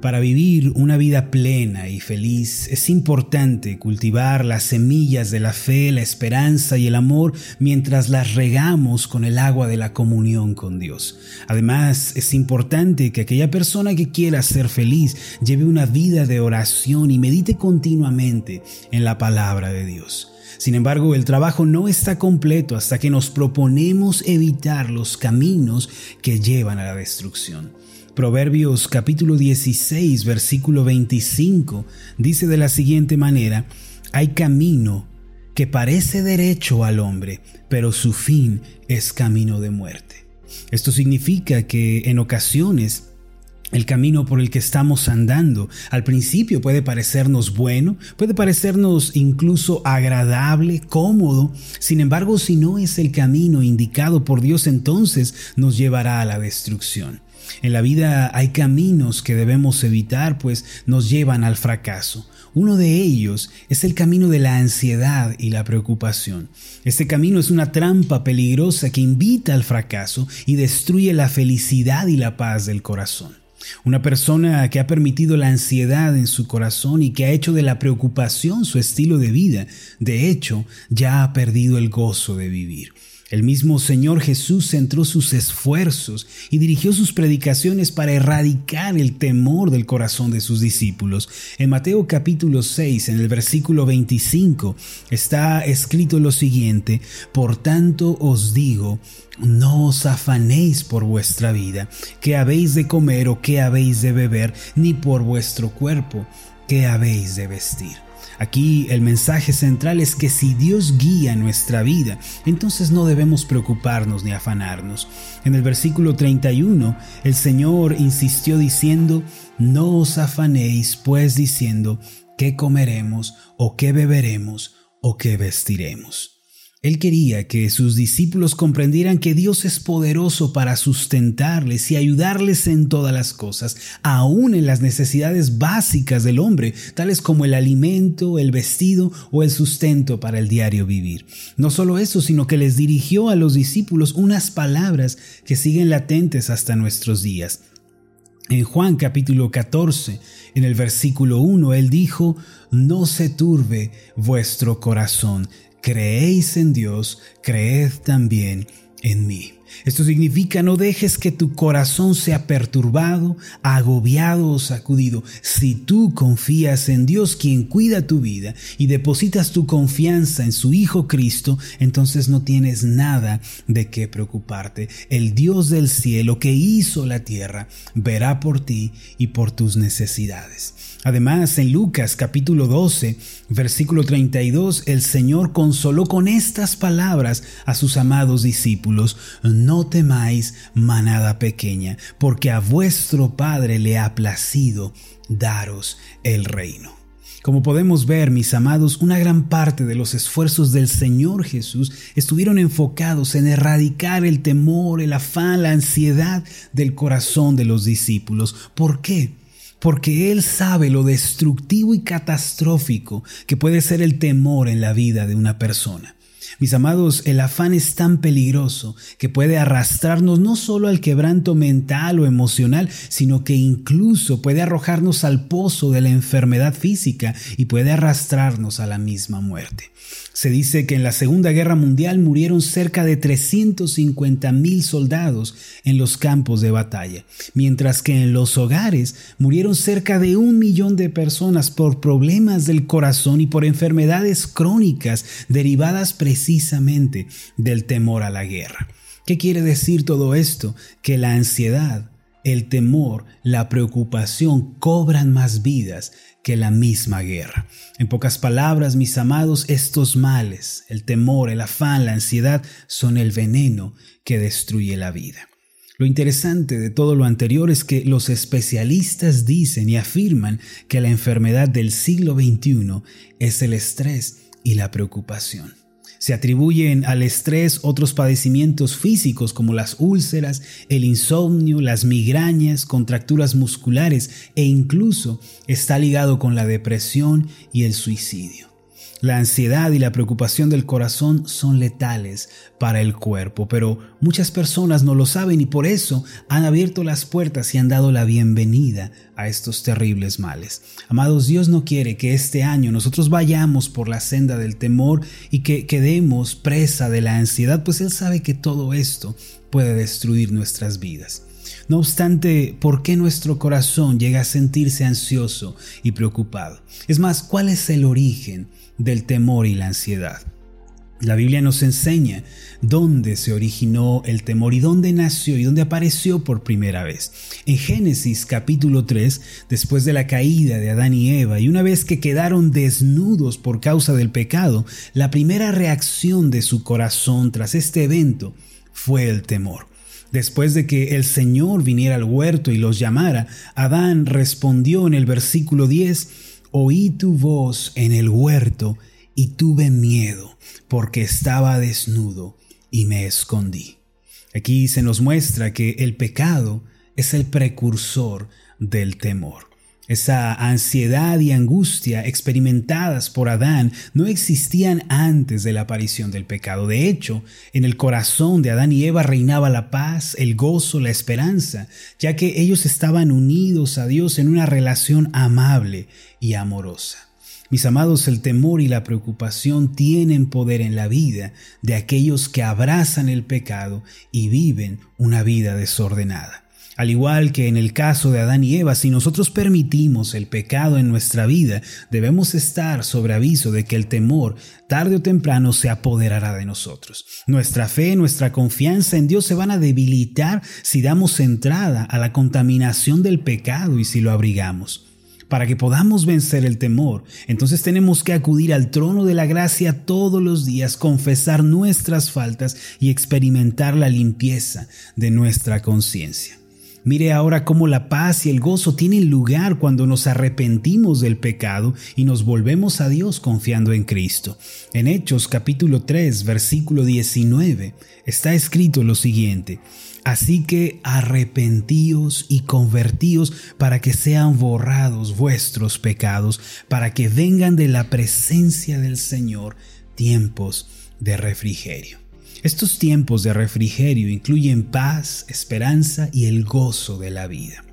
Para vivir una vida plena y feliz es importante cultivar las semillas de la fe, la esperanza y el amor mientras las regamos con el agua de la comunión con Dios. Además, es importante que aquella persona que quiera ser feliz lleve una vida de oración y medite continuamente en la palabra de Dios. Sin embargo, el trabajo no está completo hasta que nos proponemos evitar los caminos que llevan a la destrucción. Proverbios capítulo 16, versículo 25 dice de la siguiente manera, hay camino que parece derecho al hombre, pero su fin es camino de muerte. Esto significa que en ocasiones el camino por el que estamos andando al principio puede parecernos bueno, puede parecernos incluso agradable, cómodo. Sin embargo, si no es el camino indicado por Dios, entonces nos llevará a la destrucción. En la vida hay caminos que debemos evitar, pues nos llevan al fracaso. Uno de ellos es el camino de la ansiedad y la preocupación. Este camino es una trampa peligrosa que invita al fracaso y destruye la felicidad y la paz del corazón. Una persona que ha permitido la ansiedad en su corazón y que ha hecho de la preocupación su estilo de vida, de hecho, ya ha perdido el gozo de vivir. El mismo Señor Jesús centró sus esfuerzos y dirigió sus predicaciones para erradicar el temor del corazón de sus discípulos. En Mateo capítulo 6, en el versículo 25, está escrito lo siguiente, Por tanto os digo, no os afanéis por vuestra vida, qué habéis de comer o qué habéis de beber, ni por vuestro cuerpo, qué habéis de vestir. Aquí el mensaje central es que si Dios guía nuestra vida, entonces no debemos preocuparnos ni afanarnos. En el versículo 31, el Señor insistió diciendo, no os afanéis pues diciendo, ¿qué comeremos o qué beberemos o qué vestiremos? Él quería que sus discípulos comprendieran que Dios es poderoso para sustentarles y ayudarles en todas las cosas, aún en las necesidades básicas del hombre, tales como el alimento, el vestido o el sustento para el diario vivir. No solo eso, sino que les dirigió a los discípulos unas palabras que siguen latentes hasta nuestros días. En Juan capítulo 14, en el versículo 1, Él dijo, No se turbe vuestro corazón, creéis en Dios, creed también en mí. Esto significa no dejes que tu corazón sea perturbado, agobiado o sacudido. Si tú confías en Dios quien cuida tu vida y depositas tu confianza en su Hijo Cristo, entonces no tienes nada de qué preocuparte. El Dios del cielo que hizo la tierra verá por ti y por tus necesidades. Además, en Lucas capítulo 12, versículo 32, el Señor consoló con estas palabras a sus amados discípulos, no temáis manada pequeña, porque a vuestro Padre le ha placido daros el reino. Como podemos ver, mis amados, una gran parte de los esfuerzos del Señor Jesús estuvieron enfocados en erradicar el temor, el afán, la ansiedad del corazón de los discípulos. ¿Por qué? porque Él sabe lo destructivo y catastrófico que puede ser el temor en la vida de una persona. Mis amados, el afán es tan peligroso que puede arrastrarnos no solo al quebranto mental o emocional, sino que incluso puede arrojarnos al pozo de la enfermedad física y puede arrastrarnos a la misma muerte. Se dice que en la Segunda Guerra Mundial murieron cerca de 350 mil soldados en los campos de batalla, mientras que en los hogares murieron cerca de un millón de personas por problemas del corazón y por enfermedades crónicas derivadas precisamente del temor a la guerra. ¿Qué quiere decir todo esto? Que la ansiedad, el temor, la preocupación cobran más vidas que la misma guerra. En pocas palabras, mis amados, estos males, el temor, el afán, la ansiedad, son el veneno que destruye la vida. Lo interesante de todo lo anterior es que los especialistas dicen y afirman que la enfermedad del siglo XXI es el estrés y la preocupación. Se atribuyen al estrés otros padecimientos físicos como las úlceras, el insomnio, las migrañas, contracturas musculares e incluso está ligado con la depresión y el suicidio. La ansiedad y la preocupación del corazón son letales para el cuerpo, pero muchas personas no lo saben y por eso han abierto las puertas y han dado la bienvenida a estos terribles males. Amados, Dios no quiere que este año nosotros vayamos por la senda del temor y que quedemos presa de la ansiedad, pues Él sabe que todo esto puede destruir nuestras vidas. No obstante, ¿por qué nuestro corazón llega a sentirse ansioso y preocupado? Es más, ¿cuál es el origen del temor y la ansiedad? La Biblia nos enseña dónde se originó el temor y dónde nació y dónde apareció por primera vez. En Génesis capítulo 3, después de la caída de Adán y Eva, y una vez que quedaron desnudos por causa del pecado, la primera reacción de su corazón tras este evento fue el temor. Después de que el Señor viniera al huerto y los llamara, Adán respondió en el versículo 10, Oí tu voz en el huerto y tuve miedo porque estaba desnudo y me escondí. Aquí se nos muestra que el pecado es el precursor del temor. Esa ansiedad y angustia experimentadas por Adán no existían antes de la aparición del pecado. De hecho, en el corazón de Adán y Eva reinaba la paz, el gozo, la esperanza, ya que ellos estaban unidos a Dios en una relación amable y amorosa. Mis amados, el temor y la preocupación tienen poder en la vida de aquellos que abrazan el pecado y viven una vida desordenada. Al igual que en el caso de Adán y Eva, si nosotros permitimos el pecado en nuestra vida, debemos estar sobre aviso de que el temor tarde o temprano se apoderará de nosotros. Nuestra fe, nuestra confianza en Dios se van a debilitar si damos entrada a la contaminación del pecado y si lo abrigamos. Para que podamos vencer el temor, entonces tenemos que acudir al trono de la gracia todos los días, confesar nuestras faltas y experimentar la limpieza de nuestra conciencia. Mire ahora cómo la paz y el gozo tienen lugar cuando nos arrepentimos del pecado y nos volvemos a Dios confiando en Cristo. En Hechos capítulo 3 versículo 19 está escrito lo siguiente. Así que arrepentíos y convertíos para que sean borrados vuestros pecados, para que vengan de la presencia del Señor tiempos de refrigerio. Estos tiempos de refrigerio incluyen paz, esperanza y el gozo de la vida.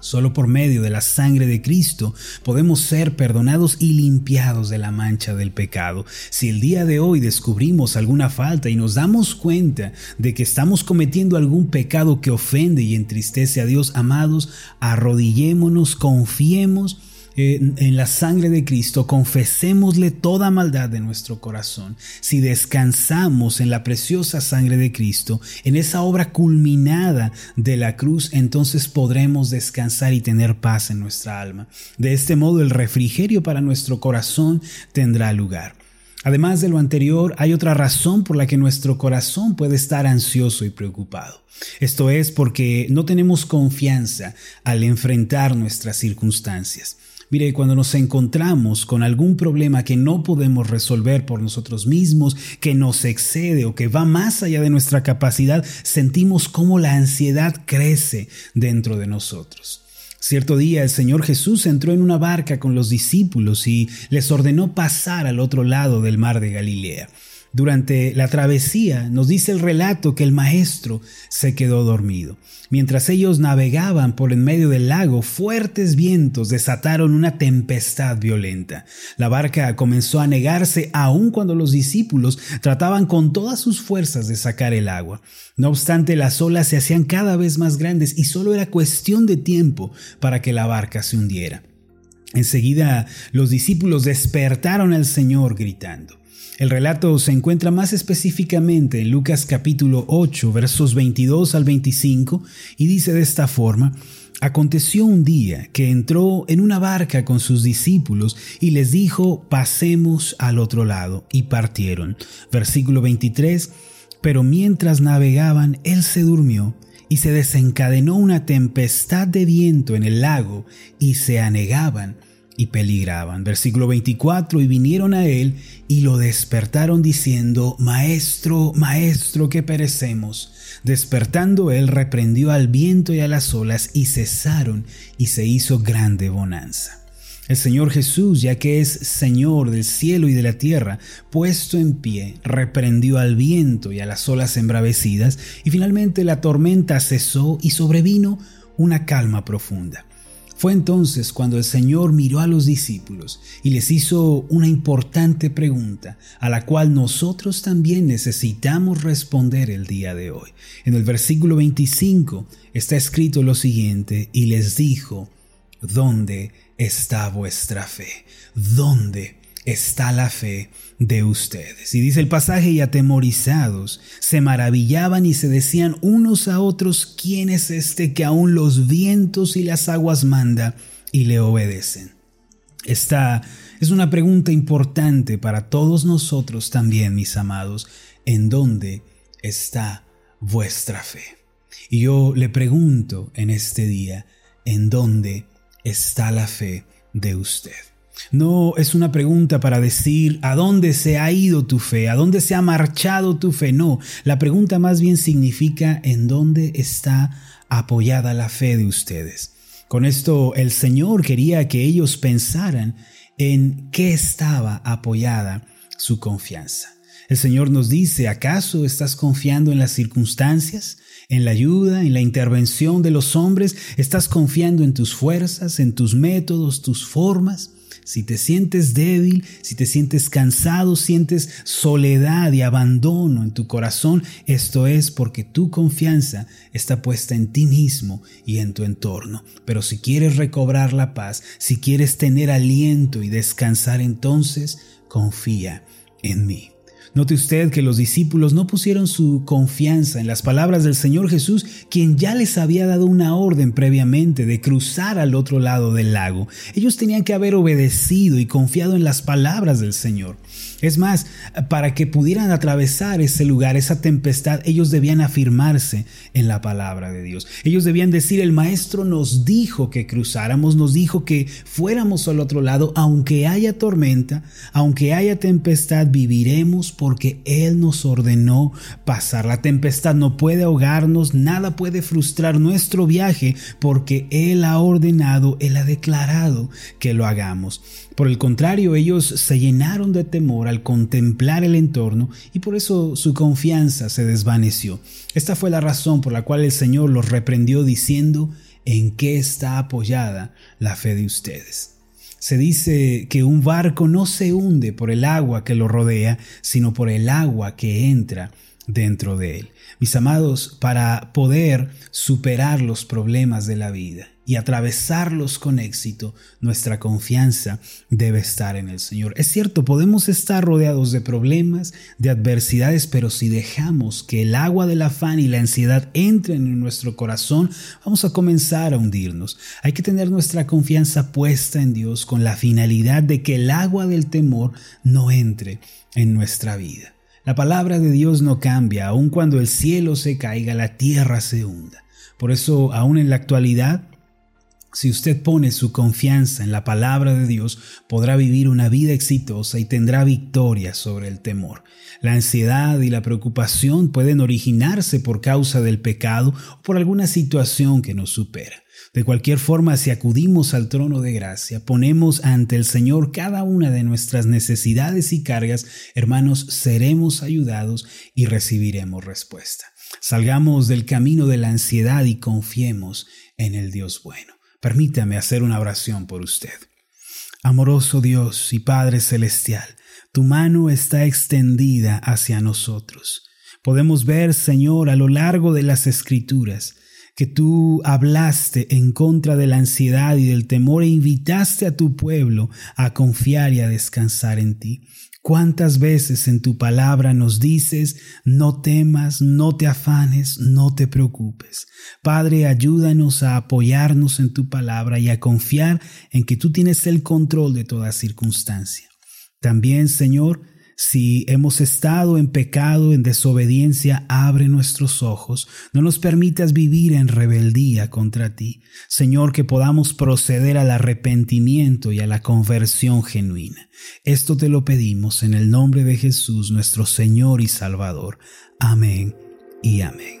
Solo por medio de la sangre de Cristo podemos ser perdonados y limpiados de la mancha del pecado. Si el día de hoy descubrimos alguna falta y nos damos cuenta de que estamos cometiendo algún pecado que ofende y entristece a Dios, amados, arrodillémonos, confiemos en la sangre de Cristo, confesémosle toda maldad de nuestro corazón. Si descansamos en la preciosa sangre de Cristo, en esa obra culminada de la cruz, entonces podremos descansar y tener paz en nuestra alma. De este modo el refrigerio para nuestro corazón tendrá lugar. Además de lo anterior, hay otra razón por la que nuestro corazón puede estar ansioso y preocupado. Esto es porque no tenemos confianza al enfrentar nuestras circunstancias. Mire, cuando nos encontramos con algún problema que no podemos resolver por nosotros mismos, que nos excede o que va más allá de nuestra capacidad, sentimos cómo la ansiedad crece dentro de nosotros. Cierto día el Señor Jesús entró en una barca con los discípulos y les ordenó pasar al otro lado del mar de Galilea. Durante la travesía nos dice el relato que el maestro se quedó dormido. Mientras ellos navegaban por en medio del lago, fuertes vientos desataron una tempestad violenta. La barca comenzó a negarse aun cuando los discípulos trataban con todas sus fuerzas de sacar el agua. No obstante, las olas se hacían cada vez más grandes y solo era cuestión de tiempo para que la barca se hundiera. Enseguida los discípulos despertaron al Señor gritando. El relato se encuentra más específicamente en Lucas capítulo 8 versos 22 al 25 y dice de esta forma, Aconteció un día que entró en una barca con sus discípulos y les dijo, pasemos al otro lado, y partieron. Versículo 23, pero mientras navegaban, él se durmió y se desencadenó una tempestad de viento en el lago y se anegaban y peligraban. Versículo 24, y vinieron a él y lo despertaron diciendo, Maestro, Maestro, que perecemos. Despertando él reprendió al viento y a las olas y cesaron y se hizo grande bonanza. El Señor Jesús, ya que es Señor del cielo y de la tierra, puesto en pie, reprendió al viento y a las olas embravecidas, y finalmente la tormenta cesó y sobrevino una calma profunda. Fue entonces cuando el Señor miró a los discípulos y les hizo una importante pregunta, a la cual nosotros también necesitamos responder el día de hoy. En el versículo 25 está escrito lo siguiente, y les dijo, ¿dónde está vuestra fe? ¿Dónde está la fe de ustedes. Y dice el pasaje, y atemorizados, se maravillaban y se decían unos a otros, ¿quién es este que aún los vientos y las aguas manda y le obedecen? Esta es una pregunta importante para todos nosotros también, mis amados. ¿En dónde está vuestra fe? Y yo le pregunto en este día, ¿en dónde está la fe de usted? No es una pregunta para decir a dónde se ha ido tu fe, a dónde se ha marchado tu fe. No, la pregunta más bien significa en dónde está apoyada la fe de ustedes. Con esto el Señor quería que ellos pensaran en qué estaba apoyada su confianza. El Señor nos dice, ¿acaso estás confiando en las circunstancias, en la ayuda, en la intervención de los hombres? ¿Estás confiando en tus fuerzas, en tus métodos, tus formas? Si te sientes débil, si te sientes cansado, sientes soledad y abandono en tu corazón, esto es porque tu confianza está puesta en ti mismo y en tu entorno. Pero si quieres recobrar la paz, si quieres tener aliento y descansar, entonces confía en mí. Note usted que los discípulos no pusieron su confianza en las palabras del Señor Jesús, quien ya les había dado una orden previamente de cruzar al otro lado del lago. Ellos tenían que haber obedecido y confiado en las palabras del Señor. Es más, para que pudieran atravesar ese lugar, esa tempestad, ellos debían afirmarse en la palabra de Dios. Ellos debían decir, el Maestro nos dijo que cruzáramos, nos dijo que fuéramos al otro lado, aunque haya tormenta, aunque haya tempestad, viviremos porque Él nos ordenó pasar. La tempestad no puede ahogarnos, nada puede frustrar nuestro viaje, porque Él ha ordenado, Él ha declarado que lo hagamos. Por el contrario, ellos se llenaron de temor al contemplar el entorno y por eso su confianza se desvaneció. Esta fue la razón por la cual el Señor los reprendió diciendo, ¿en qué está apoyada la fe de ustedes? Se dice que un barco no se hunde por el agua que lo rodea, sino por el agua que entra dentro de él. Mis amados, para poder superar los problemas de la vida, y atravesarlos con éxito, nuestra confianza debe estar en el Señor. Es cierto, podemos estar rodeados de problemas, de adversidades, pero si dejamos que el agua del afán y la ansiedad entren en nuestro corazón, vamos a comenzar a hundirnos. Hay que tener nuestra confianza puesta en Dios con la finalidad de que el agua del temor no entre en nuestra vida. La palabra de Dios no cambia, aun cuando el cielo se caiga, la tierra se hunda. Por eso, aún en la actualidad, si usted pone su confianza en la palabra de Dios, podrá vivir una vida exitosa y tendrá victoria sobre el temor. La ansiedad y la preocupación pueden originarse por causa del pecado o por alguna situación que nos supera. De cualquier forma, si acudimos al trono de gracia, ponemos ante el Señor cada una de nuestras necesidades y cargas, hermanos, seremos ayudados y recibiremos respuesta. Salgamos del camino de la ansiedad y confiemos en el Dios bueno. Permítame hacer una oración por usted. Amoroso Dios y Padre Celestial, tu mano está extendida hacia nosotros. Podemos ver, Señor, a lo largo de las escrituras, que tú hablaste en contra de la ansiedad y del temor e invitaste a tu pueblo a confiar y a descansar en ti. ¿Cuántas veces en tu palabra nos dices, no temas, no te afanes, no te preocupes? Padre, ayúdanos a apoyarnos en tu palabra y a confiar en que tú tienes el control de toda circunstancia. También, Señor, si hemos estado en pecado, en desobediencia, abre nuestros ojos. No nos permitas vivir en rebeldía contra ti. Señor, que podamos proceder al arrepentimiento y a la conversión genuina. Esto te lo pedimos en el nombre de Jesús, nuestro Señor y Salvador. Amén y amén.